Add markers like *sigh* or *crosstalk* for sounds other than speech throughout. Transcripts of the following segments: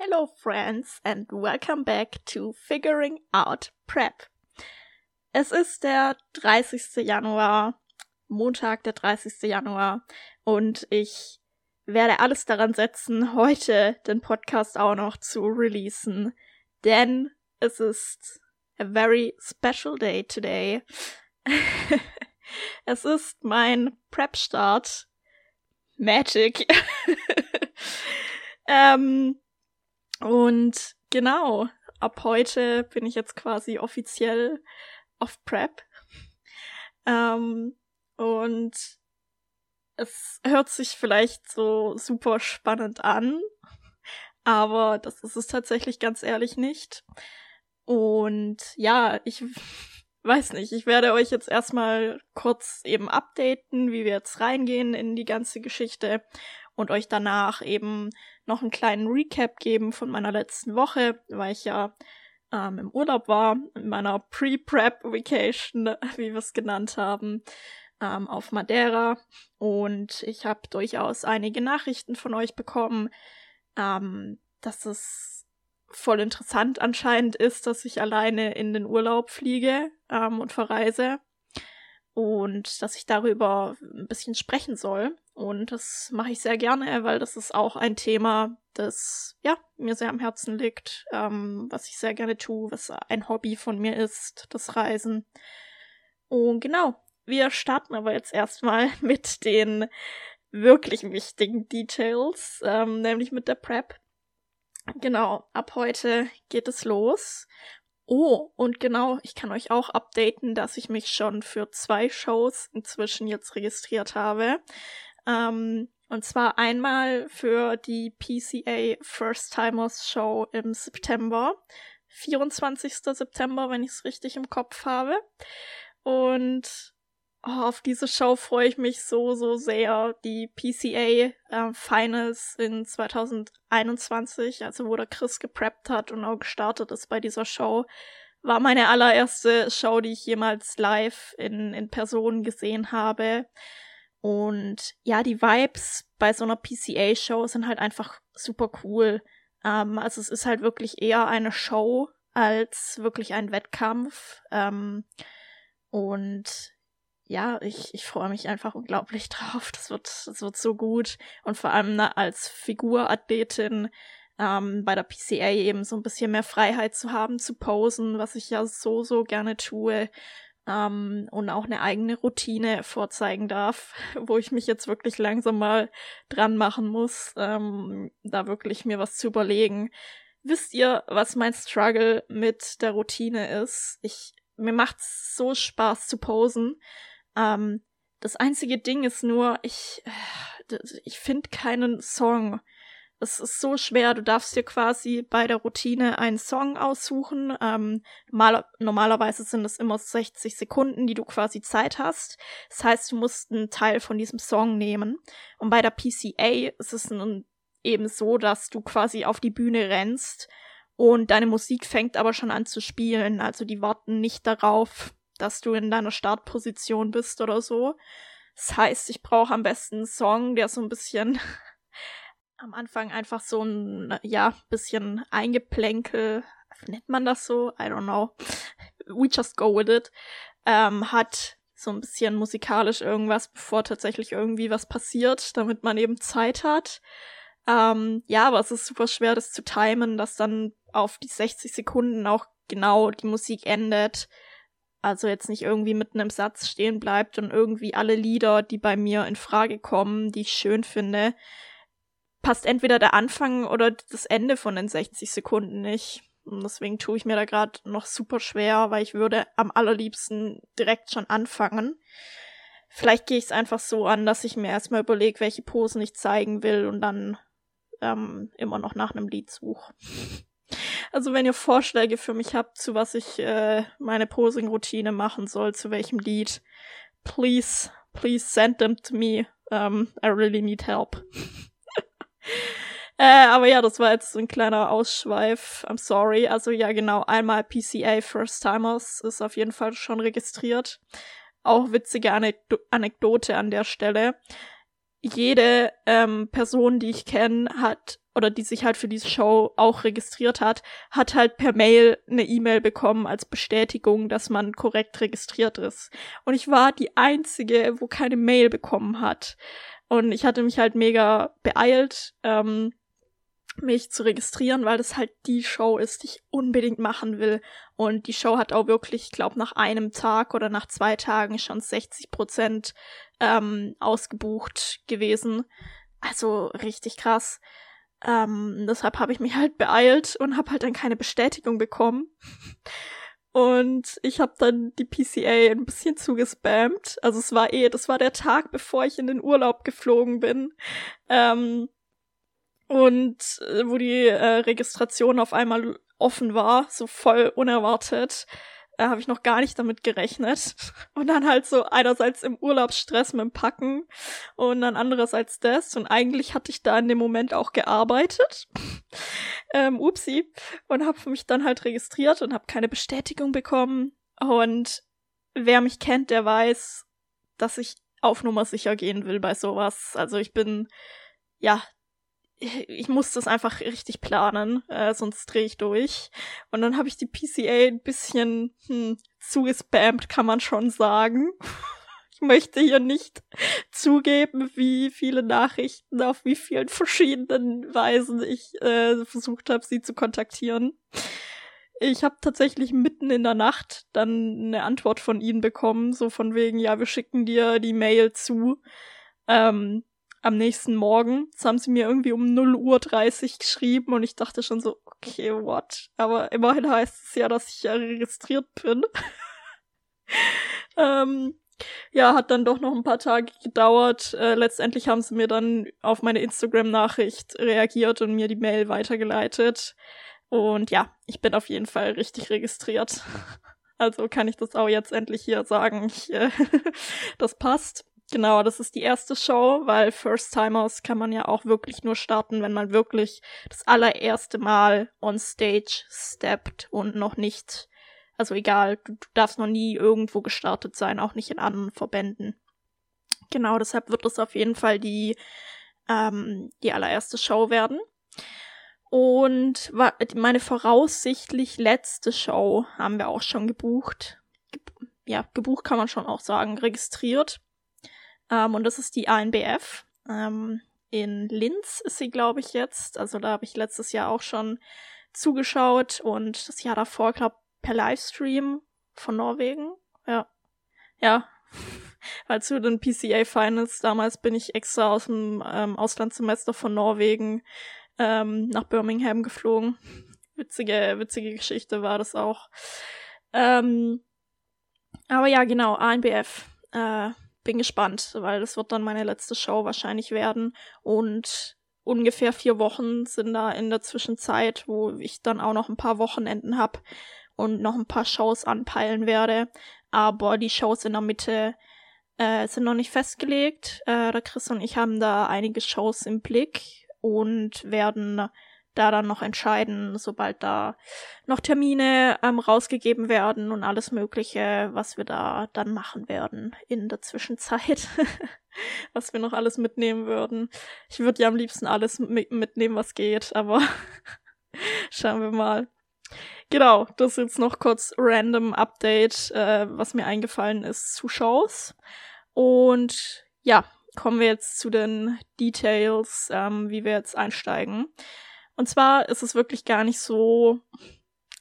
Hello, friends, and welcome back to Figuring Out Prep. Es ist der 30. Januar, Montag, der 30. Januar, und ich werde alles daran setzen, heute den Podcast auch noch zu releasen, denn es ist a very special day today. *laughs* es ist mein Prep-Start. Magic. *laughs* ähm, und genau, ab heute bin ich jetzt quasi offiziell auf Prep. Ähm, und es hört sich vielleicht so super spannend an, aber das ist es tatsächlich ganz ehrlich nicht. Und ja, ich weiß nicht, ich werde euch jetzt erstmal kurz eben updaten, wie wir jetzt reingehen in die ganze Geschte und euch danach eben noch einen kleinen Recap geben von meiner letzten Woche, weil ich ja ähm, im Urlaub war, in meiner Pre-Prep-Vacation, *laughs* wie wir es genannt haben, ähm, auf Madeira. Und ich habe durchaus einige Nachrichten von euch bekommen, ähm, dass es voll interessant anscheinend ist, dass ich alleine in den Urlaub fliege ähm, und verreise und dass ich darüber ein bisschen sprechen soll. Und das mache ich sehr gerne, weil das ist auch ein Thema, das ja mir sehr am Herzen liegt, ähm, was ich sehr gerne tue, was ein Hobby von mir ist, das Reisen. Und genau, wir starten aber jetzt erstmal *laughs* mit den wirklich wichtigen Details, ähm, nämlich mit der Prep. Genau, ab heute geht es los Oh, und genau, ich kann euch auch updaten, dass ich mich schon für zwei Shows inzwischen jetzt registriert habe. Ähm, und zwar einmal für die PCA First Timers Show im September. 24. September, wenn ich es richtig im Kopf habe. Und Oh, auf diese Show freue ich mich so, so sehr. Die PCA äh, Finals in 2021, also wo der Chris gepreppt hat und auch gestartet ist bei dieser Show, war meine allererste Show, die ich jemals live in, in Person gesehen habe. Und ja, die Vibes bei so einer PCA-Show sind halt einfach super cool. Ähm, also es ist halt wirklich eher eine Show als wirklich ein Wettkampf. Ähm, und ja, ich, ich freue mich einfach unglaublich *laughs* drauf. Das wird, das wird so gut. Und vor allem na, als Figurathletin ähm, bei der PCA eben so ein bisschen mehr Freiheit zu haben, zu posen, was ich ja so, so gerne tue. Ähm, und auch eine eigene Routine vorzeigen darf, *laughs* wo ich mich jetzt wirklich langsam mal dran machen muss, ähm, da wirklich mir was zu überlegen. Wisst ihr, was mein Struggle mit der Routine ist? Ich, mir macht's so Spaß zu posen. Ähm, das einzige Ding ist nur, ich, äh, ich finde keinen Song. Es ist so schwer. Du darfst dir quasi bei der Routine einen Song aussuchen. Ähm, normal, normalerweise sind es immer 60 Sekunden, die du quasi Zeit hast. Das heißt, du musst einen Teil von diesem Song nehmen. Und bei der PCA ist es nun eben so, dass du quasi auf die Bühne rennst und deine Musik fängt aber schon an zu spielen. Also die warten nicht darauf, dass du in deiner Startposition bist oder so. Das heißt, ich brauche am besten einen Song, der so ein bisschen *laughs* am Anfang einfach so ein, ja, bisschen Eingeplänkel, nennt man das so? I don't know. We just go with it. Ähm, hat so ein bisschen musikalisch irgendwas, bevor tatsächlich irgendwie was passiert, damit man eben Zeit hat. Ähm, ja, aber es ist super schwer, das zu timen, dass dann auf die 60 Sekunden auch genau die Musik endet. Also jetzt nicht irgendwie mitten im Satz stehen bleibt und irgendwie alle Lieder, die bei mir in Frage kommen, die ich schön finde, passt entweder der Anfang oder das Ende von den 60 Sekunden nicht. Und deswegen tue ich mir da gerade noch super schwer, weil ich würde am allerliebsten direkt schon anfangen. Vielleicht gehe ich es einfach so an, dass ich mir erstmal überlege, welche Posen ich zeigen will und dann ähm, immer noch nach einem Lied suche. Also wenn ihr Vorschläge für mich habt, zu was ich äh, meine Posing-Routine machen soll, zu welchem Lied, please, please send them to me. Um, I really need help. *laughs* äh, aber ja, das war jetzt ein kleiner Ausschweif. I'm sorry. Also ja, genau, einmal PCA First Timers ist auf jeden Fall schon registriert. Auch witzige Anek Anekdote an der Stelle. Jede ähm, Person, die ich kenne, hat oder die sich halt für diese Show auch registriert hat, hat halt per Mail eine E-Mail bekommen als Bestätigung, dass man korrekt registriert ist. Und ich war die einzige, wo keine Mail bekommen hat. Und ich hatte mich halt mega beeilt, ähm, mich zu registrieren, weil das halt die Show ist, die ich unbedingt machen will. Und die Show hat auch wirklich, ich glaube, nach einem Tag oder nach zwei Tagen schon 60 Prozent ähm, ausgebucht gewesen. Also richtig krass. Ähm, deshalb habe ich mich halt beeilt und habe halt dann keine Bestätigung bekommen. Und ich habe dann die PCA ein bisschen zugespammt. Also es war eh, das war der Tag, bevor ich in den Urlaub geflogen bin. Ähm, und äh, wo die äh, Registration auf einmal offen war, so voll unerwartet, äh, habe ich noch gar nicht damit gerechnet. Und dann halt so einerseits im Urlaubsstress mit dem Packen und dann andererseits das. Und eigentlich hatte ich da in dem Moment auch gearbeitet. *laughs* ähm, upsi. Und habe mich dann halt registriert und habe keine Bestätigung bekommen. Und wer mich kennt, der weiß, dass ich auf Nummer sicher gehen will bei sowas. Also ich bin ja ich muss das einfach richtig planen, äh, sonst drehe ich durch. Und dann habe ich die PCA ein bisschen hm, zugespammt, kann man schon sagen. *laughs* ich möchte hier nicht zugeben, wie viele Nachrichten auf wie vielen verschiedenen Weisen ich äh, versucht habe, sie zu kontaktieren. Ich habe tatsächlich mitten in der Nacht dann eine Antwort von ihnen bekommen, so von wegen, ja, wir schicken dir die Mail zu. Ähm, am nächsten Morgen. Das haben sie mir irgendwie um 0 Uhr 30 geschrieben und ich dachte schon so, okay, what? Aber immerhin heißt es ja, dass ich ja registriert bin. *laughs* ähm, ja, hat dann doch noch ein paar Tage gedauert. Äh, letztendlich haben sie mir dann auf meine Instagram-Nachricht reagiert und mir die Mail weitergeleitet. Und ja, ich bin auf jeden Fall richtig registriert. *laughs* Also kann ich das auch jetzt endlich hier sagen. Ich, äh, *laughs* das passt. Genau, das ist die erste Show, weil First Timers kann man ja auch wirklich nur starten, wenn man wirklich das allererste Mal on stage steppt und noch nicht, also egal, du, du darfst noch nie irgendwo gestartet sein, auch nicht in anderen Verbänden. Genau, deshalb wird es auf jeden Fall die, ähm, die allererste Show werden. Und meine voraussichtlich letzte Show haben wir auch schon gebucht. Ge ja, gebucht kann man schon auch sagen, registriert. Ähm, und das ist die ANBF. Ähm, in Linz ist sie, glaube ich, jetzt. Also da habe ich letztes Jahr auch schon zugeschaut und das Jahr davor, glaube per Livestream von Norwegen. Ja. Ja. *laughs* Weil zu den PCA Finals damals bin ich extra aus dem ähm, Auslandssemester von Norwegen ähm, nach Birmingham geflogen. Witzige, witzige Geschichte war das auch. Ähm, aber ja, genau, ANBF. Äh, bin gespannt, weil das wird dann meine letzte Show wahrscheinlich werden. Und ungefähr vier Wochen sind da in der Zwischenzeit, wo ich dann auch noch ein paar Wochenenden habe und noch ein paar Shows anpeilen werde. Aber die Shows in der Mitte äh, sind noch nicht festgelegt. Äh, der Chris und ich haben da einige Shows im Blick und werden da dann noch entscheiden, sobald da noch Termine ähm, rausgegeben werden und alles Mögliche, was wir da dann machen werden in der Zwischenzeit. *laughs* was wir noch alles mitnehmen würden. Ich würde ja am liebsten alles mitnehmen, was geht, aber *laughs* schauen wir mal. Genau, das ist jetzt noch kurz random Update, äh, was mir eingefallen ist zu Shows. Und ja, kommen wir jetzt zu den Details, ähm, wie wir jetzt einsteigen. Und zwar ist es wirklich gar nicht so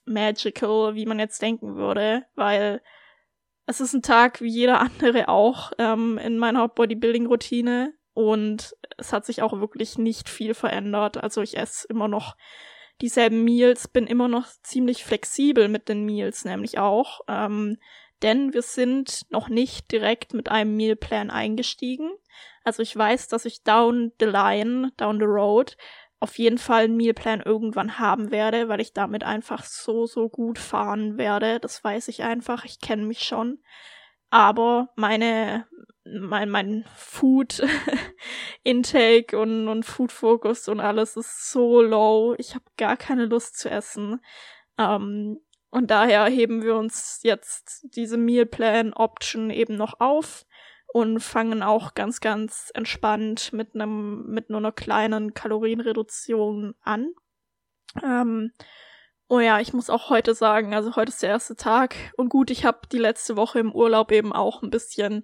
magical, wie man jetzt denken würde, weil es ist ein Tag wie jeder andere auch ähm, in meiner Bodybuilding-Routine und es hat sich auch wirklich nicht viel verändert. Also ich esse immer noch dieselben Meals, bin immer noch ziemlich flexibel mit den Meals, nämlich auch. Ähm, denn wir sind noch nicht direkt mit einem Mealplan eingestiegen. Also ich weiß, dass ich down the line, down the road, auf jeden Fall einen Mealplan irgendwann haben werde, weil ich damit einfach so, so gut fahren werde. Das weiß ich einfach. Ich kenne mich schon. Aber meine, mein, mein Food *laughs* Intake und, und Food Focus und alles ist so low. Ich habe gar keine Lust zu essen. Ähm, und daher heben wir uns jetzt diese Mealplan Option eben noch auf und fangen auch ganz, ganz entspannt mit einem, mit nur einer kleinen Kalorienreduktion an. Ähm, oh ja, ich muss auch heute sagen, also heute ist der erste Tag und gut, ich habe die letzte Woche im Urlaub eben auch ein bisschen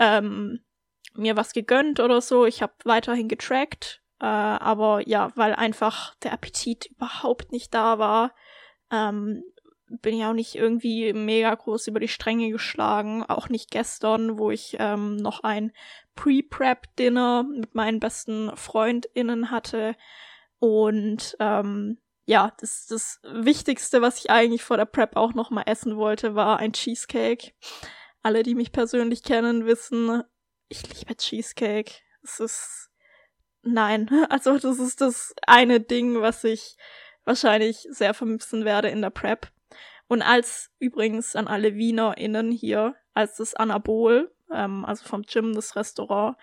ähm, mir was gegönnt oder so. Ich habe weiterhin getrackt, äh, aber ja, weil einfach der Appetit überhaupt nicht da war, ähm, bin ich auch nicht irgendwie mega groß über die Stränge geschlagen. Auch nicht gestern, wo ich ähm, noch ein Pre-Prep-Dinner mit meinen besten FreundInnen hatte. Und ähm, ja, das, das Wichtigste, was ich eigentlich vor der Prep auch noch mal essen wollte, war ein Cheesecake. Alle, die mich persönlich kennen, wissen, ich liebe Cheesecake. Es ist nein, *laughs* also das ist das eine Ding, was ich wahrscheinlich sehr vermissen werde in der Prep. Und als übrigens an alle WienerInnen hier, als das Anabol, ähm, also vom Gym, das Restaurant,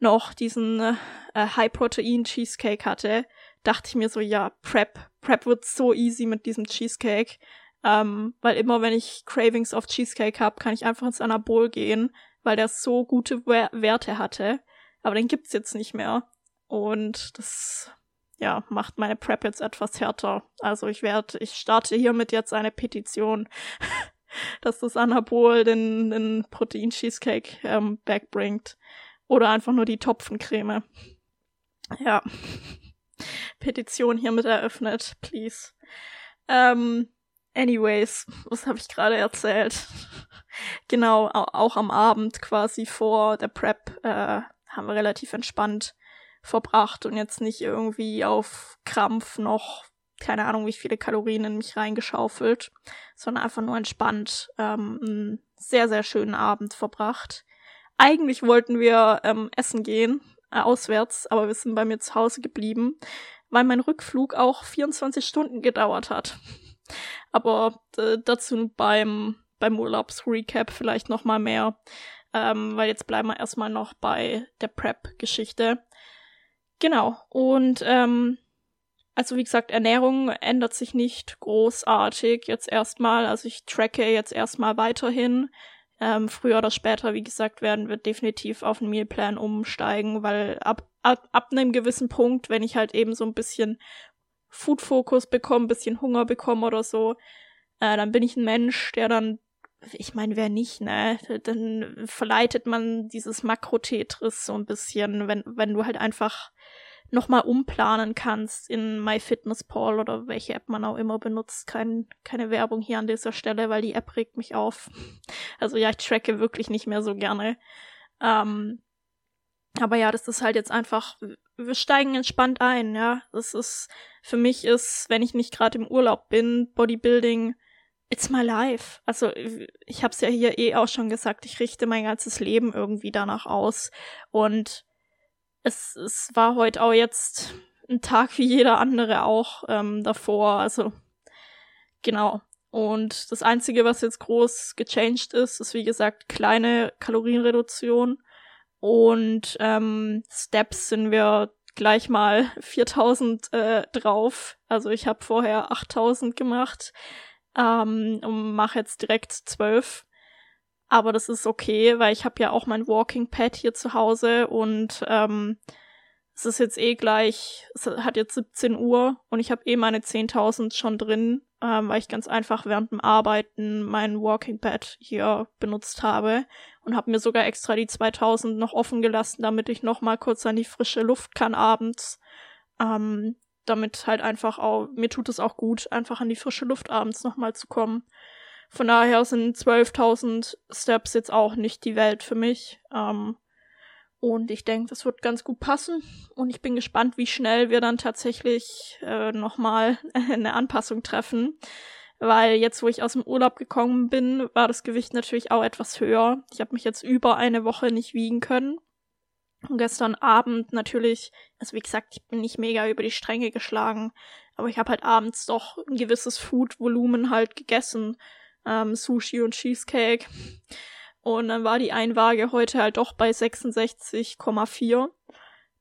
noch diesen äh, High-Protein-Cheesecake hatte, dachte ich mir so, ja, Prep, Prep wird so easy mit diesem Cheesecake. Ähm, weil immer, wenn ich Cravings auf Cheesecake habe, kann ich einfach ins Anabol gehen, weil der so gute Werte hatte. Aber den gibt's jetzt nicht mehr. Und das ja, macht meine Prep jetzt etwas härter. Also ich werde, ich starte hiermit jetzt eine Petition, *laughs* dass das Anabol den, den Protein-Cheesecake ähm, backbringt. Oder einfach nur die Topfencreme. Ja. *laughs* Petition hiermit eröffnet, please. Ähm, anyways, was habe ich gerade erzählt? *laughs* genau, auch am Abend quasi vor der Prep äh, haben wir relativ entspannt verbracht und jetzt nicht irgendwie auf Krampf noch keine Ahnung, wie viele Kalorien in mich reingeschaufelt, sondern einfach nur entspannt ähm, einen sehr, sehr schönen Abend verbracht. Eigentlich wollten wir ähm, essen gehen, äh, auswärts, aber wir sind bei mir zu Hause geblieben, weil mein Rückflug auch 24 Stunden gedauert hat. Aber äh, dazu beim, beim Urlaubsrecap vielleicht nochmal mehr, ähm, weil jetzt bleiben wir erstmal noch bei der Prep-Geschichte. Genau. Und ähm, also wie gesagt, Ernährung ändert sich nicht großartig jetzt erstmal. Also ich tracke jetzt erstmal weiterhin. Ähm, früher oder später, wie gesagt, werden wir definitiv auf einen Mealplan umsteigen, weil ab, ab, ab einem gewissen Punkt, wenn ich halt eben so ein bisschen Food-Fokus bekomme, bisschen Hunger bekomme oder so, äh, dann bin ich ein Mensch, der dann, ich meine, wer nicht, ne? Dann verleitet man dieses Makro-Tetris so ein bisschen, wenn, wenn du halt einfach nochmal umplanen kannst in MyFitnessPal oder welche App man auch immer benutzt. Kein, keine Werbung hier an dieser Stelle, weil die App regt mich auf. *laughs* Also ja, ich tracke wirklich nicht mehr so gerne. Ähm, aber ja, das ist halt jetzt einfach, wir steigen entspannt ein, ja. Das ist, für mich ist, wenn ich nicht gerade im Urlaub bin, Bodybuilding, it's my life. Also ich hab's ja hier eh auch schon gesagt, ich richte mein ganzes Leben irgendwie danach aus. Und es, es war heute auch jetzt ein Tag wie jeder andere auch ähm, davor. Also genau. Und das Einzige, was jetzt groß gechanged ist, ist wie gesagt kleine Kalorienreduktion. Und ähm, Steps sind wir gleich mal *laughs* 4000 äh, drauf. Also ich habe vorher 8000 gemacht ähm, und mache jetzt direkt 12. Aber das ist okay, weil ich habe ja auch mein Walking Pad hier zu Hause und ähm, es ist jetzt eh gleich, es hat jetzt 17 Uhr und ich habe eh meine 10.000 schon drin, ähm, weil ich ganz einfach während dem Arbeiten mein Walking Pad hier benutzt habe und habe mir sogar extra die 2000 noch offen gelassen, damit ich noch mal kurz an die frische Luft kann abends. Ähm, damit halt einfach auch, mir tut es auch gut, einfach an die frische Luft abends noch mal zu kommen. Von daher sind 12.000 Steps jetzt auch nicht die Welt für mich. Ähm, und ich denke, das wird ganz gut passen. Und ich bin gespannt, wie schnell wir dann tatsächlich äh, nochmal *laughs* eine Anpassung treffen. Weil jetzt, wo ich aus dem Urlaub gekommen bin, war das Gewicht natürlich auch etwas höher. Ich habe mich jetzt über eine Woche nicht wiegen können. Und gestern Abend natürlich, also wie gesagt, ich bin nicht mega über die Stränge geschlagen, aber ich habe halt abends doch ein gewisses Food-Volumen halt gegessen ähm, Sushi und Cheesecake. Und dann war die Einwaage heute halt doch bei 66,4.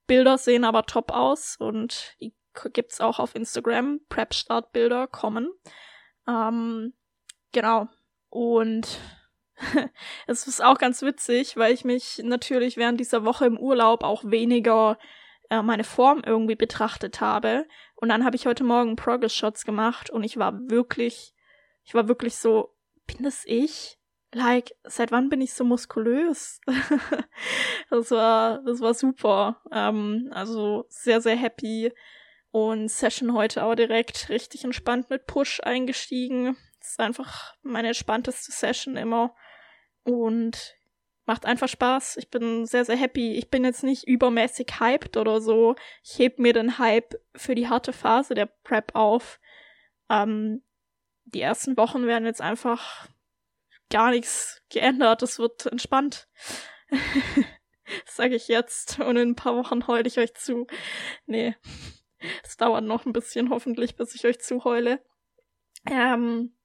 Bilder sehen aber top aus und die gibt's auch auf Instagram. Prep-Start-Bilder kommen. Ähm, genau. Und *laughs* es ist auch ganz witzig, weil ich mich natürlich während dieser Woche im Urlaub auch weniger äh, meine Form irgendwie betrachtet habe. Und dann habe ich heute Morgen Progress Shots gemacht und ich war wirklich, ich war wirklich so, bin das ich? Like, seit wann bin ich so muskulös? *laughs* das war, das war super. Ähm, also sehr, sehr happy. Und Session heute auch direkt richtig entspannt mit Push eingestiegen. Das ist einfach meine entspannteste Session immer. Und macht einfach Spaß. Ich bin sehr, sehr happy. Ich bin jetzt nicht übermäßig hyped oder so. Ich heb mir den Hype für die harte Phase der Prep auf. Ähm, die ersten Wochen werden jetzt einfach gar nichts geändert. Es wird entspannt. *laughs* sage ich jetzt. Und in ein paar Wochen heule ich euch zu. Nee. Es dauert noch ein bisschen, hoffentlich, bis ich euch zuheule. Ähm,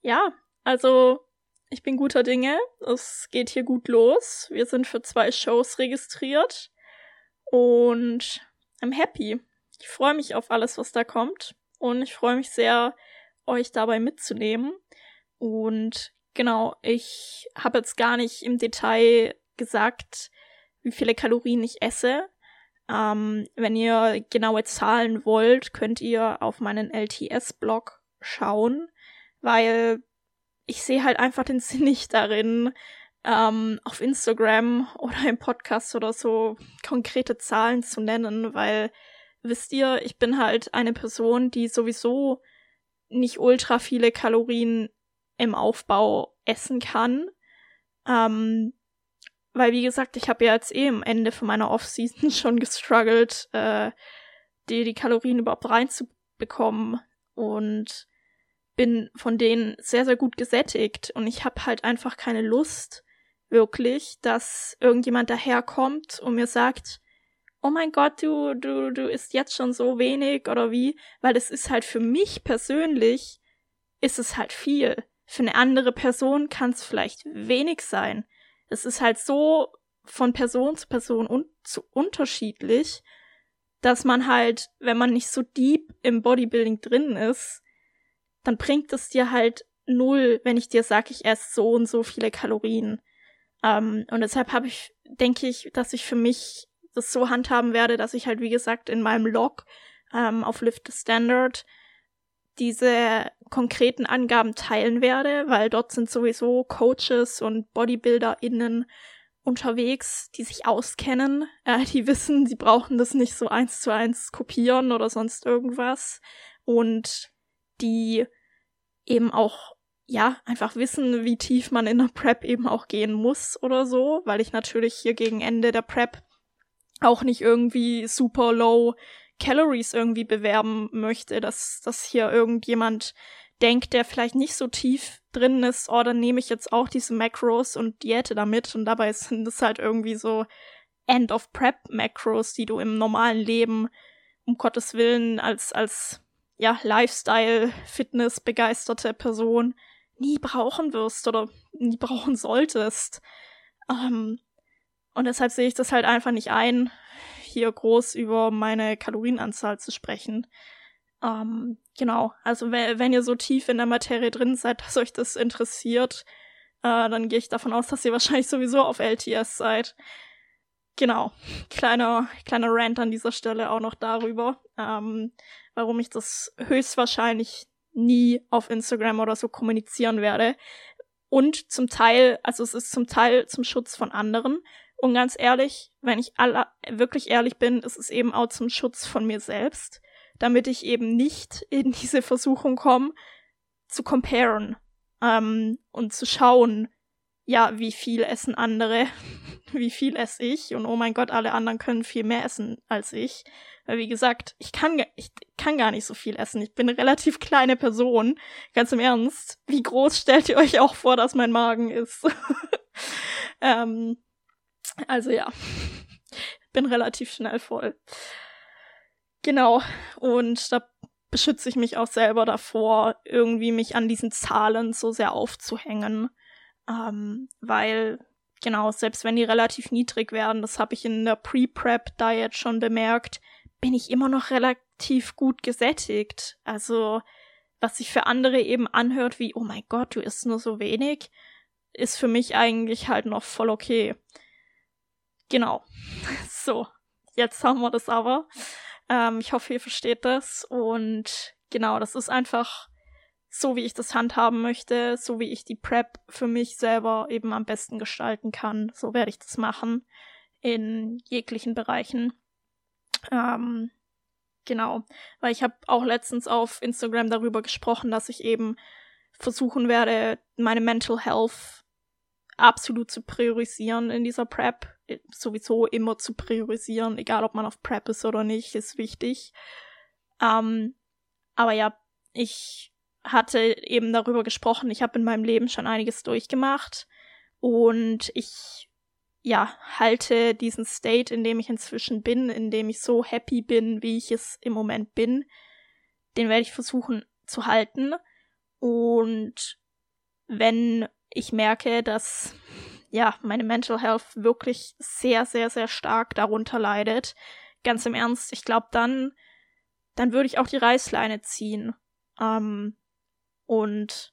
ja, also ich bin guter Dinge. Es geht hier gut los. Wir sind für zwei Shows registriert. Und I'm happy. Ich freue mich auf alles, was da kommt. Und ich freue mich sehr, euch dabei mitzunehmen. Und genau, ich habe jetzt gar nicht im Detail gesagt, wie viele Kalorien ich esse. Ähm, wenn ihr genaue Zahlen wollt, könnt ihr auf meinen LTS-Blog schauen, weil ich sehe halt einfach den *laughs* Sinn nicht darin, ähm, auf Instagram oder im Podcast oder so konkrete Zahlen zu nennen, weil wisst ihr, ich bin halt eine Person, die sowieso nicht ultra viele Kalorien im Aufbau essen kann. Ähm, weil, wie gesagt, ich habe ja jetzt eh am Ende von meiner Off-Season *laughs* schon gestruggelt, äh, die, die Kalorien überhaupt reinzubekommen. Und bin von denen sehr, sehr gut gesättigt und ich habe halt einfach keine Lust, wirklich, dass irgendjemand daherkommt und mir sagt, oh mein Gott, du, du, du isst jetzt schon so wenig oder wie, weil es ist halt für mich persönlich, ist es halt viel. Für eine andere Person kann es vielleicht wenig sein. Es ist halt so von Person zu Person un zu unterschiedlich, dass man halt, wenn man nicht so deep im Bodybuilding drin ist, dann bringt es dir halt null, wenn ich dir sage, ich esse so und so viele Kalorien. Ähm, und deshalb habe ich, denke ich, dass ich für mich das so handhaben werde, dass ich halt, wie gesagt, in meinem Log ähm, auf Lift the Standard diese konkreten Angaben teilen werde, weil dort sind sowieso Coaches und BodybuilderInnen unterwegs, die sich auskennen, äh, *laughs* die wissen, sie brauchen das nicht so eins zu eins kopieren oder sonst irgendwas. Und die eben auch ja, einfach wissen, wie tief man in der Prep eben auch gehen muss oder so, weil ich natürlich hier gegen Ende der Prep auch nicht irgendwie super low Calories irgendwie bewerben möchte, dass, dass hier irgendjemand denkt, der vielleicht nicht so tief drin ist, oh, dann nehme ich jetzt auch diese Macros und Diäte damit und dabei sind es halt irgendwie so End of Prep Macros, die du im normalen Leben um Gottes Willen als, als ja, Lifestyle, Fitness begeisterte Person nie brauchen wirst oder nie *laughs* brauchen solltest. Ähm, und deshalb sehe ich das halt einfach nicht ein, hier groß über meine Kalorienanzahl zu sprechen. Ähm, genau, also wenn, ihr so tief in der Materie drin seid, *laughs* dass euch das interessiert, äh, dann gehe ich davon aus, dass ihr wahrscheinlich sowieso auf LTS seid. Genau, kleiner, kleiner Rant an dieser Stelle auch noch darüber. Ähm, warum ich das höchstwahrscheinlich nie auf Instagram oder so kommunizieren werde. Und zum Teil, also es ist zum Teil zum Schutz von anderen. Und ganz ehrlich, wenn ich alle, wirklich ehrlich bin, ist es eben auch zum Schutz von mir selbst, damit ich eben nicht in *laughs* diese Versuchung komme, zu comparen ähm, und zu schauen, ja, wie viel essen andere, *laughs* wie viel esse ich und oh mein Gott, alle anderen können viel mehr essen als ich. Weil wie gesagt, ich kann, ich kann gar nicht so viel essen. Ich bin eine relativ kleine Person. Ganz im Ernst. Wie groß stellt ihr euch auch vor, dass mein Magen ist? *laughs* ähm, also ja, bin relativ schnell voll. Genau. Und da beschütze ich mich auch selber davor, irgendwie mich an diesen Zahlen so sehr aufzuhängen. Ähm, weil, genau, selbst wenn die relativ niedrig werden, das habe ich in der Pre-Prep-Diet schon bemerkt, bin ich immer noch relativ gut gesättigt. Also, was sich für andere eben anhört wie, oh mein Gott, du isst nur so wenig, ist für mich eigentlich halt noch voll okay. Genau. *laughs* So, jetzt haben wir das aber. Ähm, ich hoffe, ihr versteht das. Und genau, das ist einfach so, wie ich das handhaben möchte, so wie ich die Prep für mich selber eben am besten gestalten kann. So werde ich das machen in jeglichen Bereichen. Ähm, genau, weil ich habe auch letztens auf Instagram darüber gesprochen, dass ich eben versuchen werde, meine Mental Health absolut zu priorisieren in dieser Prep. Sowieso immer zu priorisieren, egal ob man auf Prep ist oder nicht, ist wichtig. Ähm, aber ja, ich hatte eben darüber gesprochen, ich habe in meinem Leben schon einiges durchgemacht und ich ja, halte diesen State, in dem ich inzwischen bin, in dem ich so happy bin, wie ich es im Moment bin, den werde ich versuchen zu halten. Und wenn ich merke, dass ja, meine Mental Health wirklich sehr, sehr, sehr stark darunter leidet, ganz im Ernst, ich glaube, dann, dann würde ich auch die Reißleine ziehen. Ähm, und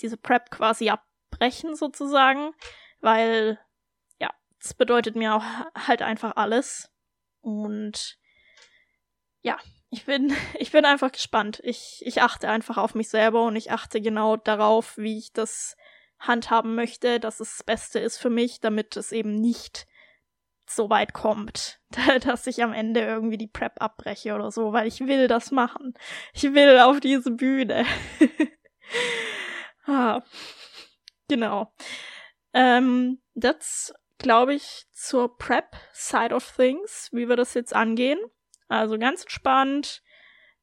diese Prep quasi abbrechen sozusagen, weil das bedeutet mir auch halt einfach alles. Und ja, ich bin, *laughs* ich bin einfach gespannt. Ich, ich achte einfach auf mich selber und ich achte genau darauf, wie ich das handhaben möchte, dass es das Beste ist für mich, damit es eben nicht so weit kommt, *laughs* dass ich am Ende irgendwie die Prep abbreche oder so, weil ich will das machen. Ich will auf diese Bühne. *laughs* ah, genau. Ähm, das glaube ich, zur Prep-Side of Things, wie wir das jetzt angehen. Also ganz entspannt.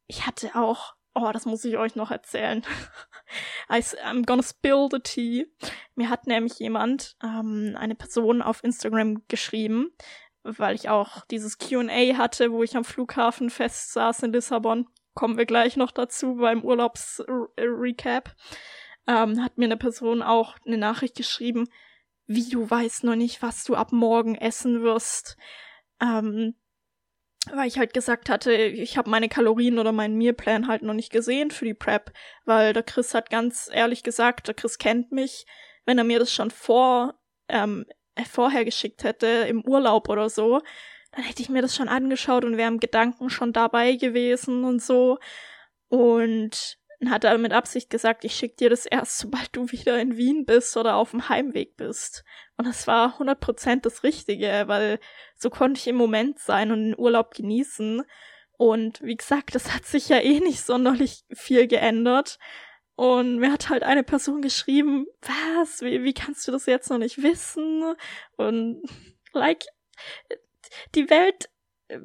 Ich hatte auch, oh, das muss ich euch noch erzählen. *laughs* I'm gonna spill the tea. Mir hat nämlich jemand, ähm, eine Person auf Instagram geschrieben, weil ich auch dieses Q&A hatte, wo ich am Flughafen fest saß in Lissabon. Kommen wir gleich noch dazu beim Urlaubsrecap. Ähm, hat mir eine Person auch eine Nachricht geschrieben, wie du weißt noch nicht, was du ab morgen essen wirst. Ähm, weil ich halt gesagt hatte, ich habe meine Kalorien oder meinen Mealplan halt noch nicht gesehen für die Prep, weil der Chris hat ganz ehrlich gesagt, der Chris kennt mich, wenn er mir das schon vor ähm, vorher geschickt hätte im Urlaub oder so, dann hätte ich mir das schon angeschaut und wäre im Gedanken schon dabei gewesen und so. Und hat er mit Absicht gesagt, ich schick dir das erst, sobald du wieder in Wien bist oder auf dem Heimweg bist. Und das war 100% das Richtige, weil so konnte ich im Moment sein und den Urlaub genießen. Und wie gesagt, das hat sich ja eh nicht sonderlich viel geändert. Und mir hat halt eine Person geschrieben, was, wie, wie kannst du das jetzt noch nicht wissen? Und like, die Welt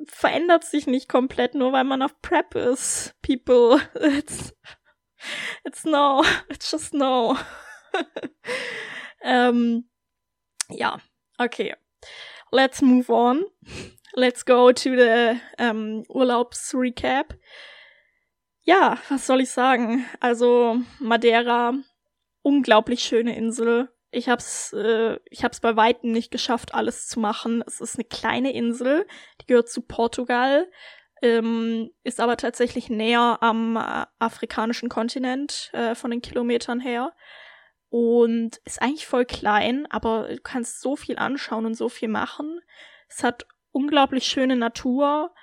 verändert sich nicht komplett, nur weil man auf Prep ist. People, *laughs* it's It's no. *laughs* It's just no. *laughs* ähm, ja, okay. Let's move on. Let's go to the ähm, Urlaubsrecap. Ja, was soll ich sagen? Also Madeira, unglaublich schöne Insel. Ich hab's, äh, ich hab's bei weitem nicht geschafft, alles zu machen. Es ist eine kleine Insel, die gehört zu Portugal ähm, ist aber tatsächlich näher am äh, afrikanischen Kontinent äh, von den Kilometern her und ist eigentlich voll klein, aber du kannst so viel anschauen und so viel machen. Es hat unglaublich schöne Natur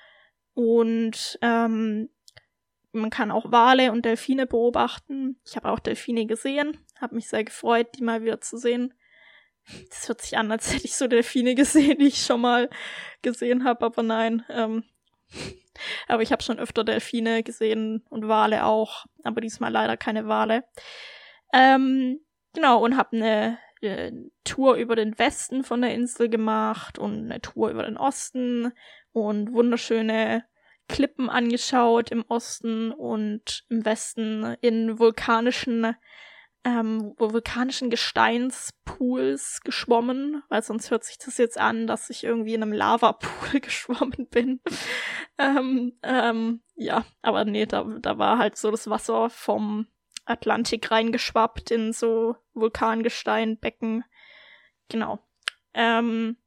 und ähm, man kann auch Wale und Delfine beobachten. Ich habe auch Delfine gesehen, habe mich sehr gefreut, die mal wieder zu sehen. Das hört sich an, als hätte ich so Delfine *laughs* gesehen, die ich schon mal gesehen habe, aber nein. Ähm, aber ich habe schon öfter Delfine gesehen und Wale auch, aber diesmal leider keine Wale. Ähm, genau, und habe eine, eine Tour über den Westen von der Insel gemacht und eine Tour über den Osten und wunderschöne Klippen angeschaut im Osten und im Westen in vulkanischen ähm, vulkanischen Gesteinspools geschwommen, weil sonst hört sich das jetzt an, dass ich irgendwie in einem Lavapool *laughs* geschwommen bin. Ähm, ähm, ja, aber nee, da, da war halt so das Wasser vom Atlantik reingeschwappt in so Vulkangesteinbecken. Genau. Ähm,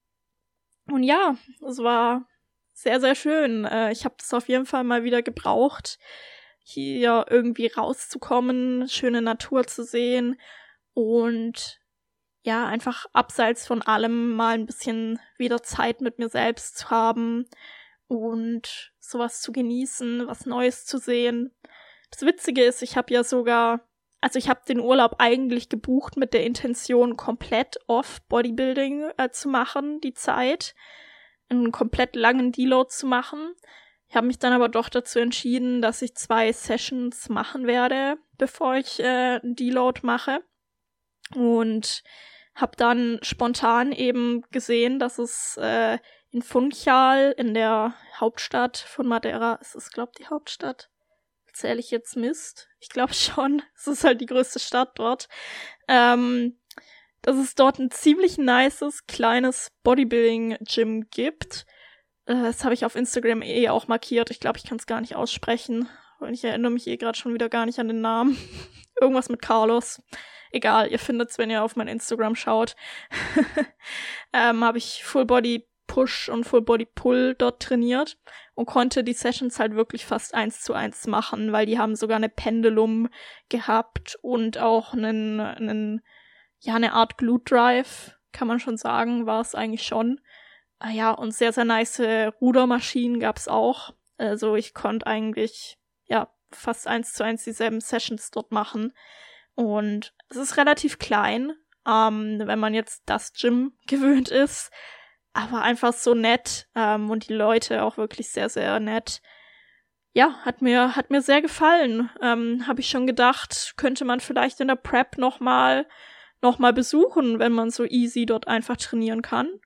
und ja, es war sehr, sehr schön. Äh, ich habe das auf jeden Fall mal wieder gebraucht hier irgendwie rauszukommen, schöne Natur zu sehen und ja, einfach abseits von allem mal ein bisschen wieder Zeit mit mir selbst zu haben und sowas zu genießen, was Neues zu sehen. Das Witzige ist, ich habe ja sogar, also ich habe den Urlaub eigentlich gebucht mit der Intention, komplett off Bodybuilding äh, zu machen, die Zeit, einen komplett langen Deload zu machen. Ich habe mich dann aber doch dazu entschieden, dass ich zwei Sessions machen werde, bevor ich äh, einen Deload mache. Und habe dann spontan eben gesehen, dass es äh, in Funchal, in der Hauptstadt von Madeira, ist es, glaube die Hauptstadt. Zähle ich jetzt Mist? Ich glaube schon. *laughs* Es ist halt die größte Stadt dort. Ähm, dass es dort ein ziemlich nices, kleines Bodybuilding-Gym gibt. Äh, das habe ich auf Instagram eh auch markiert. Ich glaube, ich kann es gar nicht aussprechen. Und ich erinnere mich eh gerade schon wieder gar nicht an den Namen. *laughs* Irgendwas mit Carlos. Egal, ihr findet's, wenn ihr auf mein Instagram schaut. *laughs* ähm, habe ich Full Body Push und Full Body Pull dort trainiert und konnte die Sessions halt wirklich fast eins zu eins machen, weil die haben sogar eine Pendulum gehabt und auch einen, einen ja, eine Art Glute Drive, kann man schon sagen, war es eigentlich schon. Ah ja, und sehr, sehr nice Rudermaschinen gab's auch. Also ich konnte eigentlich, ja, fast eins zu eins dieselben Sessions dort machen. Und es ist relativ klein, ähm, wenn man jetzt das Gym *laughs* gewöhnt ist. Aber einfach so nett ähm, und die Leute auch wirklich sehr, sehr nett. Ja, hat mir, hat mir sehr gefallen. Ähm, Habe ich schon gedacht, könnte man vielleicht in der Prep nochmal noch mal besuchen, wenn man so easy dort einfach trainieren kann.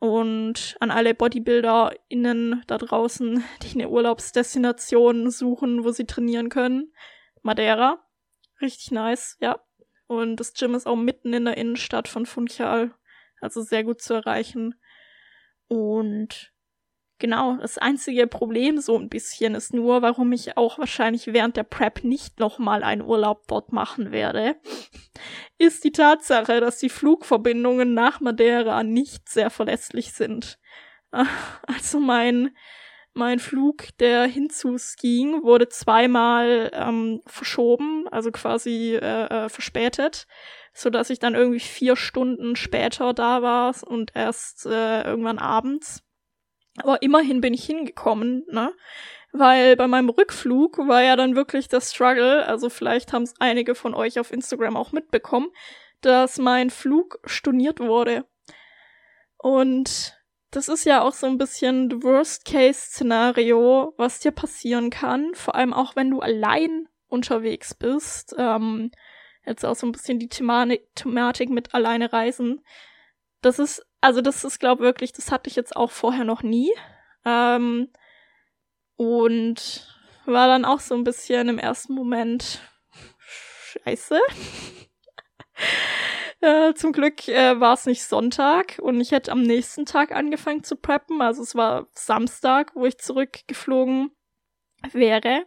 Und an alle BodybuilderInnen da draußen, die eine Urlaubsdestination suchen, wo sie trainieren können. Madeira. Richtig nice, ja. Und das Gym ist auch mitten in der Innenstadt von Funchal. Also sehr gut zu erreichen. Und genau, das einzige Problem so ein bisschen ist nur, warum ich auch wahrscheinlich während der Prep nicht nochmal einen Urlaub dort machen werde, *laughs* ist die Tatsache, dass die Flugverbindungen nach Madeira nicht sehr verlässlich sind. *laughs* Also mein mein Flug, der hinzus ging, wurde zweimal ähm, verschoben, also quasi äh, äh, verspätet, so dass ich dann irgendwie vier Stunden später da war und erst äh, irgendwann abends. Aber immerhin bin ich hingekommen, ne? Weil bei meinem Rückflug war ja dann wirklich das Struggle, also vielleicht haben es einige von euch auf Instagram auch mitbekommen, dass mein Flug storniert wurde. Und das ist ja auch so ein bisschen das Worst-Case-Szenario, was dir passieren kann. Vor allem auch, wenn du allein unterwegs bist. Ähm, jetzt auch so ein bisschen die Thematik, mit alleine reisen. Das ist, also das ist, glaube wirklich, das hatte ich jetzt auch vorher noch nie. Ähm, und war dann auch so ein bisschen im ersten Moment scheiße. *laughs* Äh, zum Glück äh, war es nicht Sonntag und ich hätte am nächsten Tag angefangen zu preppen. Also es war Samstag, wo ich zurückgeflogen wäre.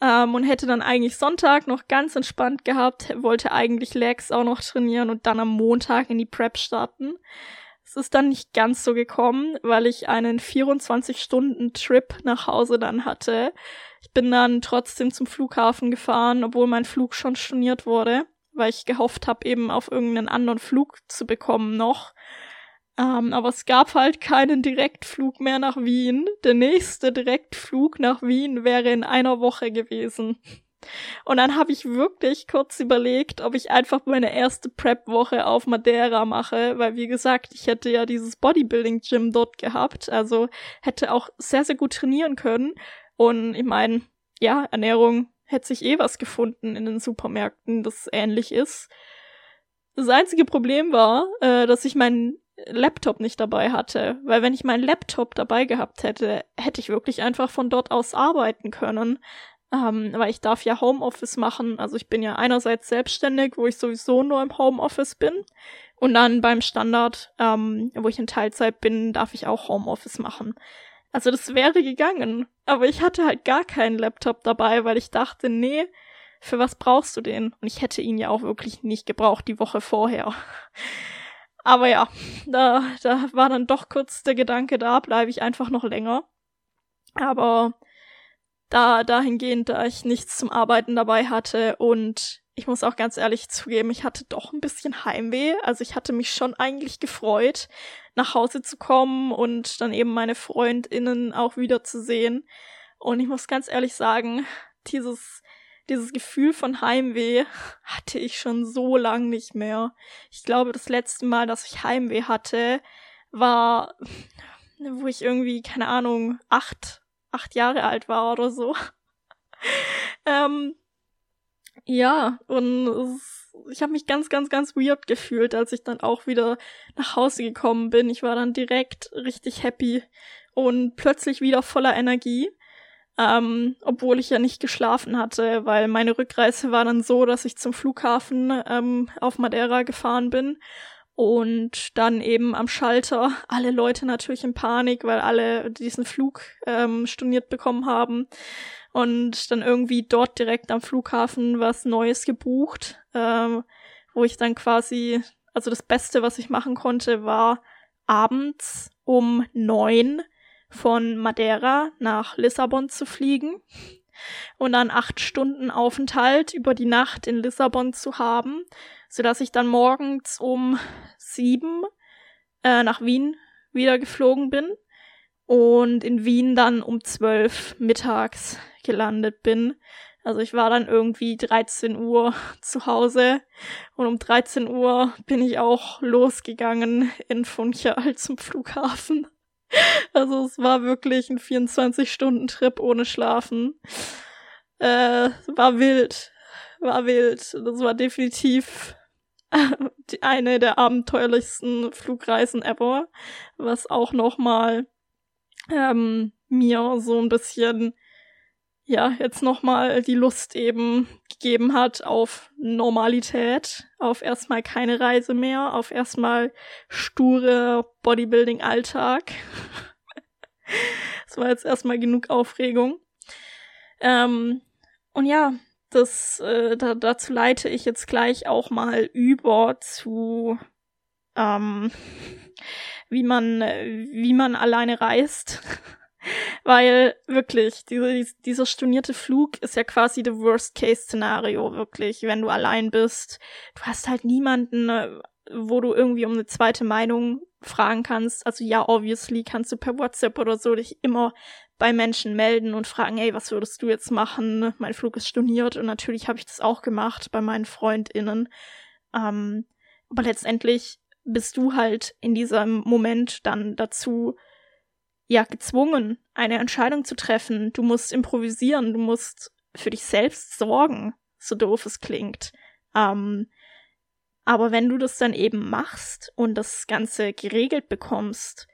Ähm, und hätte dann eigentlich Sonntag noch ganz entspannt gehabt, wollte eigentlich Legs auch noch trainieren und dann am Montag in die Prep starten. Es ist dann nicht ganz so gekommen, weil ich einen 24-Stunden-Trip nach Hause dann hatte. Ich bin dann trotzdem zum Flughafen gefahren, obwohl mein Flug schon storniert wurde weil ich gehofft habe, eben auf irgendeinen anderen Flug zu bekommen noch. Ähm, aber es gab halt keinen Direktflug mehr nach Wien. Der nächste Direktflug nach Wien wäre in einer Woche gewesen. Und dann habe ich wirklich kurz überlegt, ob ich einfach meine erste Prep-Woche auf Madeira mache, weil wie gesagt, ich hätte ja dieses Bodybuilding-Gym dort gehabt, also hätte auch sehr, sehr gut trainieren können. Und ich meine, ja, Ernährung hätte sich eh was gefunden in den Supermärkten, das ähnlich ist. Das einzige Problem war, äh, dass ich meinen Laptop nicht dabei hatte, weil wenn ich meinen Laptop dabei gehabt hätte, hätte ich wirklich einfach von dort aus arbeiten können. Ähm, weil ich darf ja Homeoffice machen. Also ich bin ja einerseits selbstständig, wo ich sowieso nur im Homeoffice bin. Und dann beim Standard, ähm, wo ich in Teilzeit bin, darf ich auch Homeoffice machen. Also das wäre gegangen. Aber ich hatte halt gar keinen Laptop dabei, weil ich dachte, nee, für was brauchst du den? Und ich hätte ihn ja auch wirklich nicht gebraucht die Woche vorher. Aber ja, da, da war dann doch kurz der Gedanke, da bleibe ich einfach noch länger. Aber da dahingehend, da ich nichts zum Arbeiten dabei hatte und ich muss auch ganz ehrlich zugeben, ich hatte doch ein bisschen Heimweh. Also ich hatte mich schon eigentlich gefreut, nach Hause zu kommen und dann eben meine Freundinnen auch wiederzusehen. Und ich muss ganz ehrlich sagen, dieses, dieses Gefühl von Heimweh hatte ich schon so lang nicht mehr. Ich glaube, das letzte Mal, dass ich Heimweh hatte, war, wo ich irgendwie, keine Ahnung, acht, acht Jahre alt war oder so. *laughs* ähm, ja, und es, ich habe mich ganz, ganz, ganz weird gefühlt, als ich dann auch wieder nach Hause gekommen bin. Ich war dann direkt richtig happy und plötzlich wieder voller Energie. Ähm, obwohl ich ja nicht geschlafen hatte, weil meine Rückreise war dann so, dass ich zum Flughafen ähm, auf Madeira gefahren bin. Und dann eben am Schalter *laughs* alle Leute natürlich in Panik, weil alle diesen Flug ähm, storniert bekommen haben. Und dann irgendwie dort direkt am Flughafen was Neues gebucht, ähm, wo ich dann quasi, also das Beste, was ich machen konnte, war abends um neun von Madeira nach Lissabon zu fliegen und dann acht Stunden Aufenthalt über die Nacht in Lissabon zu haben, so dass ich dann morgens um sieben äh, nach Wien wieder geflogen bin und in Wien dann um zwölf mittags gelandet bin. Also ich war dann irgendwie 13 Uhr zu Hause und um 13 Uhr bin ich auch losgegangen in Funchal zum Flughafen. Also es war wirklich ein 24-Stunden-Trip ohne Schlafen. Äh, war wild. War wild. Das war definitiv die eine der abenteuerlichsten Flugreisen ever. Was auch nochmal ähm, mir so ein bisschen ja, jetzt nochmal die Lust eben gegeben hat auf Normalität, auf erstmal keine Reise mehr, auf erstmal sture Bodybuilding-Alltag. *laughs* Es war jetzt erstmal genug Aufregung. Ähm, und ja, das, äh, da, dazu leite ich jetzt gleich auch mal über zu, ähm, wie man, wie man alleine reist. Weil wirklich, diese, dieser stornierte Flug ist ja quasi the Worst-Case-Szenario, wirklich, wenn du allein bist. Du hast halt niemanden, äh, wo du irgendwie um eine zweite Meinung fragen kannst. Also ja, obviously kannst du per WhatsApp oder so dich immer bei Menschen melden und fragen, hey, was würdest du jetzt machen? Mein Flug ist storniert und natürlich habe ich das auch gemacht bei meinen FreundInnen. Ähm, aber letztendlich bist du halt in diesem Moment dann dazu ja gezwungen, eine Entscheidung zu treffen. Du musst improvisieren, du musst für dich selbst sorgen, so doof es klingt. Ähm, aber wenn du das dann eben machst und das Ganze geregelt bekommst,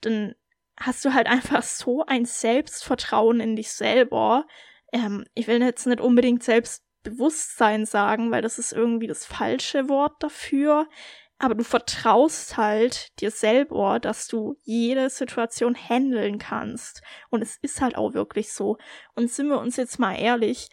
dann hast du halt einfach so ein Selbstvertrauen in dich selber. Ähm, ich will jetzt nicht unbedingt Selbstbewusstsein sagen, weil das ist irgendwie das falsche Wort dafür aber du vertraust halt dir selber, dass du jede Situation handeln kannst. Und es ist halt auch wirklich so. Und sind wir uns jetzt mal ehrlich,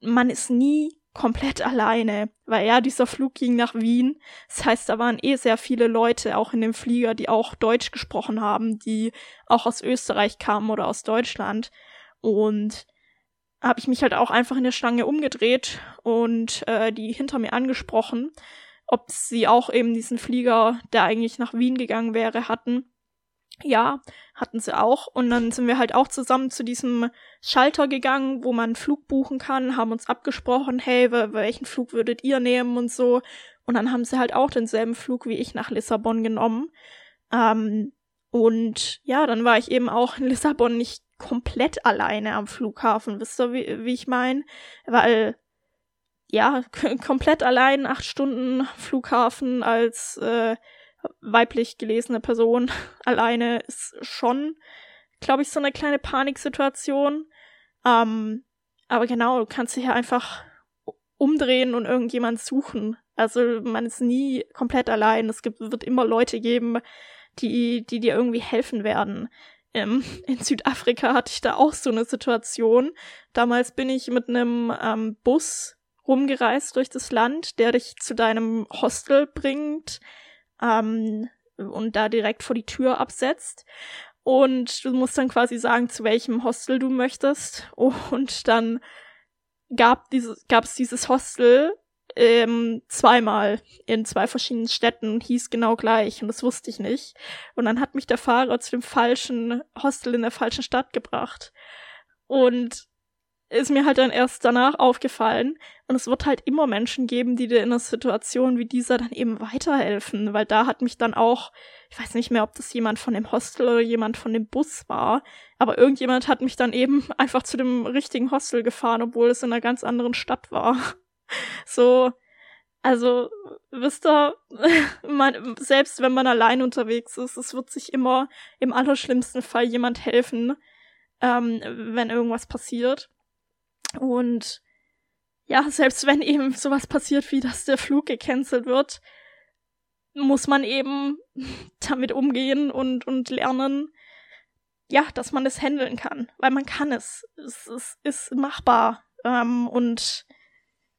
man ist nie komplett *laughs* alleine, weil ja, dieser Flug ging nach Wien. Das heißt, da waren eh sehr viele Leute auch in dem Flieger, die auch Deutsch gesprochen haben, die auch aus Österreich kamen oder aus Deutschland. Und habe ich mich halt auch einfach in der Stange umgedreht und äh, die hinter mir angesprochen ob sie auch eben diesen Flieger, der eigentlich nach Wien gegangen wäre, hatten. Ja, hatten sie auch. Und dann sind wir halt auch zusammen zu diesem Schalter gegangen, wo man einen Flug buchen kann, haben uns abgesprochen, hey, welchen Flug würdet ihr nehmen und so. Und dann haben sie halt auch denselben Flug wie ich nach Lissabon genommen. Ähm, und ja, dann war ich eben auch in Lissabon nicht komplett alleine am Flughafen. Wisst ihr, wie, wie ich meine? Weil ja, komplett allein acht Stunden Flughafen als äh, weiblich gelesene Person *laughs* alleine ist schon, glaube ich, so eine kleine Paniksituation. Ähm, aber genau, du kannst dich ja einfach umdrehen und irgendjemand suchen. Also man ist nie komplett allein. Es gibt, wird immer Leute geben, die, die dir irgendwie helfen werden. Ähm, *laughs* in Südafrika hatte ich da auch so eine Situation. Damals bin ich mit einem ähm, Bus rumgereist durch das Land, der dich zu deinem Hostel bringt ähm, und da direkt vor die Tür absetzt. Und du musst dann quasi sagen, zu welchem Hostel du möchtest. Und dann gab dieses, dieses Hostel ähm, zweimal in zwei verschiedenen Städten, hieß genau gleich und das wusste ich nicht. Und dann hat mich der Fahrer zu dem falschen Hostel in der falschen Stadt gebracht. Und ist mir halt dann erst danach aufgefallen. Und es wird halt immer Menschen geben, die dir in einer Situation wie dieser dann eben weiterhelfen, weil da hat mich dann auch, ich weiß nicht mehr, ob das jemand von dem Hostel oder jemand von dem Bus war, aber irgendjemand hat mich dann eben *laughs* einfach zu dem richtigen Hostel gefahren, obwohl es in einer ganz anderen Stadt war. *laughs* So, also, wisst ihr, *laughs* man, selbst wenn man allein unterwegs ist, es wird sich immer im allerschlimmsten Fall jemand helfen, ähm, wenn irgendwas passiert. Und ja, selbst wenn eben sowas passiert, wie dass der Flug gecancelt wird, muss man eben *laughs* damit umgehen und, und lernen, ja, dass man es handeln kann. Weil man kann es. Es, es ist machbar. Ähm, und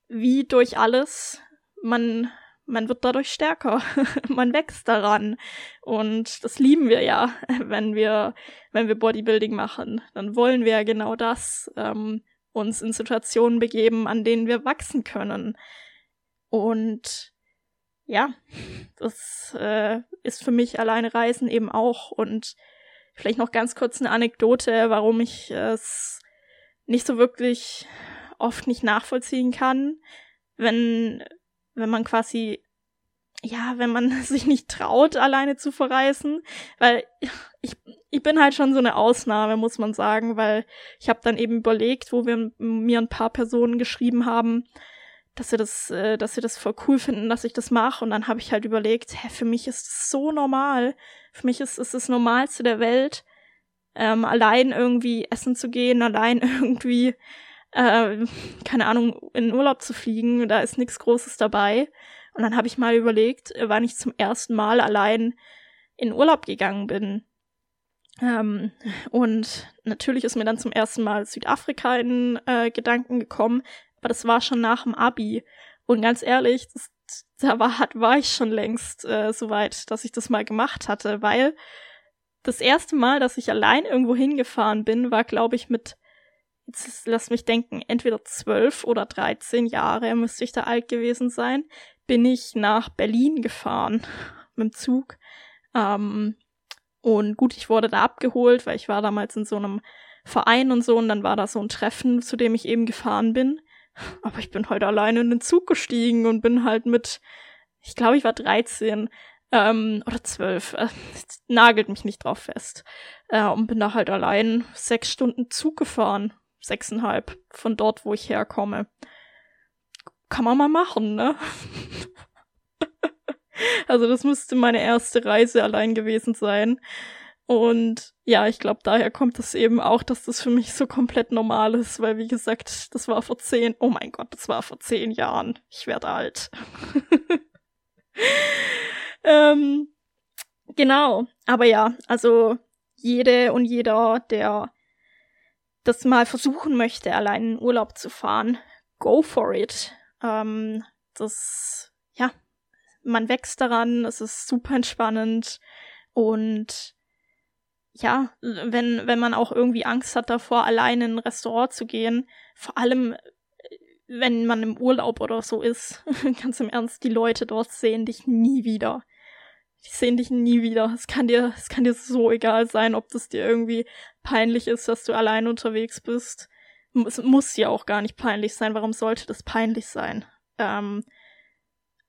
wie durch alles, man, man wird dadurch stärker. *laughs* man wächst daran. Und das lieben wir ja, *laughs* wenn wir, wenn wir Bodybuilding machen. Dann wollen wir ja genau das. Ähm, uns in Situationen begeben, an denen wir wachsen können. Und ja, das äh, ist für mich alleine Reisen eben auch. Und vielleicht noch ganz kurz eine Anekdote, warum ich es nicht so wirklich oft nicht nachvollziehen kann, wenn, wenn man quasi ja, wenn man *laughs* sich nicht traut, alleine zu verreisen, weil ich, ich bin halt schon so eine Ausnahme, muss man sagen, weil ich habe dann eben überlegt, wo wir mir ein paar Personen geschrieben haben, dass sie das, äh, dass sie das voll cool finden, dass ich das mache. Und dann habe ich halt überlegt, hä, für mich ist es so normal. Für mich ist es das Normalste der Welt, ähm, allein irgendwie essen zu gehen, allein *laughs* irgendwie, äh, keine Ahnung, in Urlaub zu fliegen. Da ist nichts Großes dabei. Und dann habe ich mal überlegt, wann ich zum ersten Mal allein in Urlaub gegangen bin. Ähm, und natürlich ist mir dann zum ersten Mal Südafrika in äh, Gedanken gekommen, aber das war schon nach dem Abi. Und ganz ehrlich, das, da war, war ich schon längst äh, so weit, dass ich das mal gemacht hatte, weil das erste Mal, dass ich allein irgendwo hingefahren bin, war, glaube ich, mit, jetzt lass mich denken, entweder zwölf oder dreizehn Jahre müsste ich da alt gewesen sein, bin ich nach Berlin gefahren *laughs* mit dem Zug. Ähm, und gut, ich wurde da abgeholt, weil ich war damals in so einem Verein und so und dann war da so ein Treffen, zu dem ich eben gefahren bin. Aber ich bin heute alleine in den Zug gestiegen und bin halt mit, ich glaube, ich war 13 ähm, oder 12, äh, nagelt mich nicht drauf fest. Äh, und bin da halt allein sechs Stunden Zug gefahren. Sechseinhalb von dort, wo ich herkomme. Kann man mal machen, ne? Also das müsste meine erste Reise allein gewesen sein. Und ja, ich glaube, daher kommt es eben auch, dass das für mich so komplett normal ist, weil wie gesagt, das war vor zehn, oh mein Gott, das war vor zehn Jahren. Ich werde alt. *laughs* ähm, genau, aber ja, also jede und jeder, der das mal versuchen möchte, allein in Urlaub zu fahren, go for it. Ähm, das, man wächst daran, es ist super entspannend und ja, wenn, wenn man auch irgendwie Angst hat davor, alleine in ein Restaurant zu gehen, vor allem wenn man im Urlaub oder so ist, *laughs* ganz im Ernst, die Leute dort sehen dich nie wieder. Die sehen dich nie wieder. Es kann dir, es kann dir so egal sein, ob das dir irgendwie peinlich ist, dass du allein unterwegs bist. Es muss ja auch gar nicht peinlich sein. Warum sollte das peinlich sein? Ähm,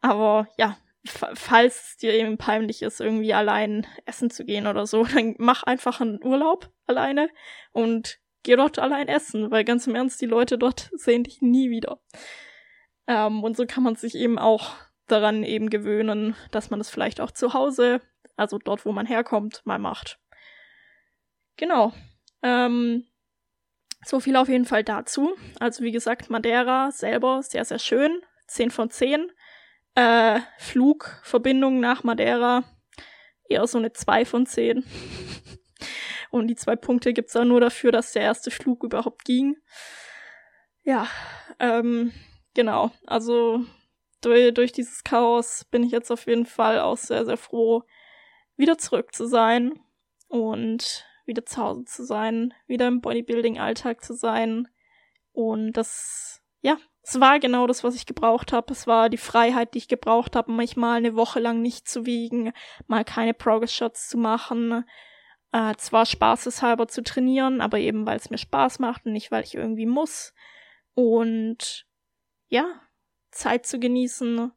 aber ja, falls es dir eben peinlich ist, irgendwie allein essen zu gehen oder so, *laughs* dann mach einfach einen Urlaub alleine und geh dort allein essen, weil ganz im Ernst, die Leute dort *laughs* sehen dich nie wieder. Ähm, und so kann man sich eben auch daran eben gewöhnen, dass man das vielleicht auch zu Hause, also dort, wo man herkommt, mal macht. Genau. Ähm, so viel auf jeden Fall dazu. Also wie gesagt, Madeira selber sehr, sehr schön. 10 von 10. Äh, Flugverbindung nach Madeira eher so eine 2 von 10. Und die zwei Punkte gibt's auch nur dafür, dass der erste Flug überhaupt ging. Ja, ähm, genau. Also durch, durch dieses Chaos bin ich jetzt auf jeden Fall auch sehr, sehr froh, wieder zurück zu sein und wieder zu Hause zu sein, wieder im Bodybuilding-Alltag zu sein. Und das, ja, es war genau das, was ich gebraucht habe. Es war die Freiheit, die ich gebraucht habe, manchmal eine Woche lang nicht zu wiegen, mal keine Progress-Shots zu machen. Äh, zwar spaßeshalber zu trainieren, aber eben weil es mir Spaß macht und nicht, weil ich irgendwie muss. Und ja, Zeit zu genießen.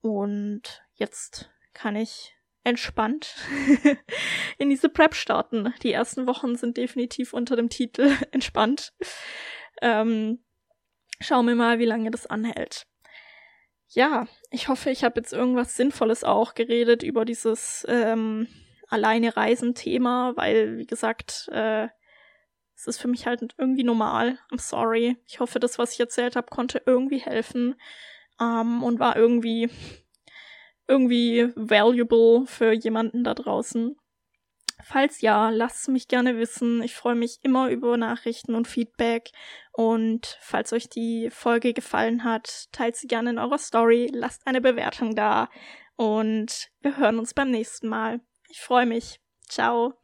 Und jetzt kann ich entspannt *laughs* in diese Prep starten. Die ersten Wochen sind definitiv unter dem Titel *laughs* entspannt. Ähm, Schauen wir mal, wie lange das anhält. Ja, ich hoffe, ich habe jetzt irgendwas Sinnvolles auch geredet über dieses ähm, alleine Reisen-Thema, weil, wie gesagt, äh, es ist für mich halt irgendwie normal. I'm sorry. Ich hoffe, das, was ich erzählt habe, konnte irgendwie helfen ähm, und war irgendwie irgendwie valuable für jemanden da draußen. Falls ja, lasst mich gerne wissen. Ich freue mich immer über Nachrichten und Feedback. Und falls euch die Folge gefallen hat, teilt sie gerne in eurer Story, lasst eine Bewertung da. Und wir hören uns beim nächsten Mal. Ich freue mich. Ciao.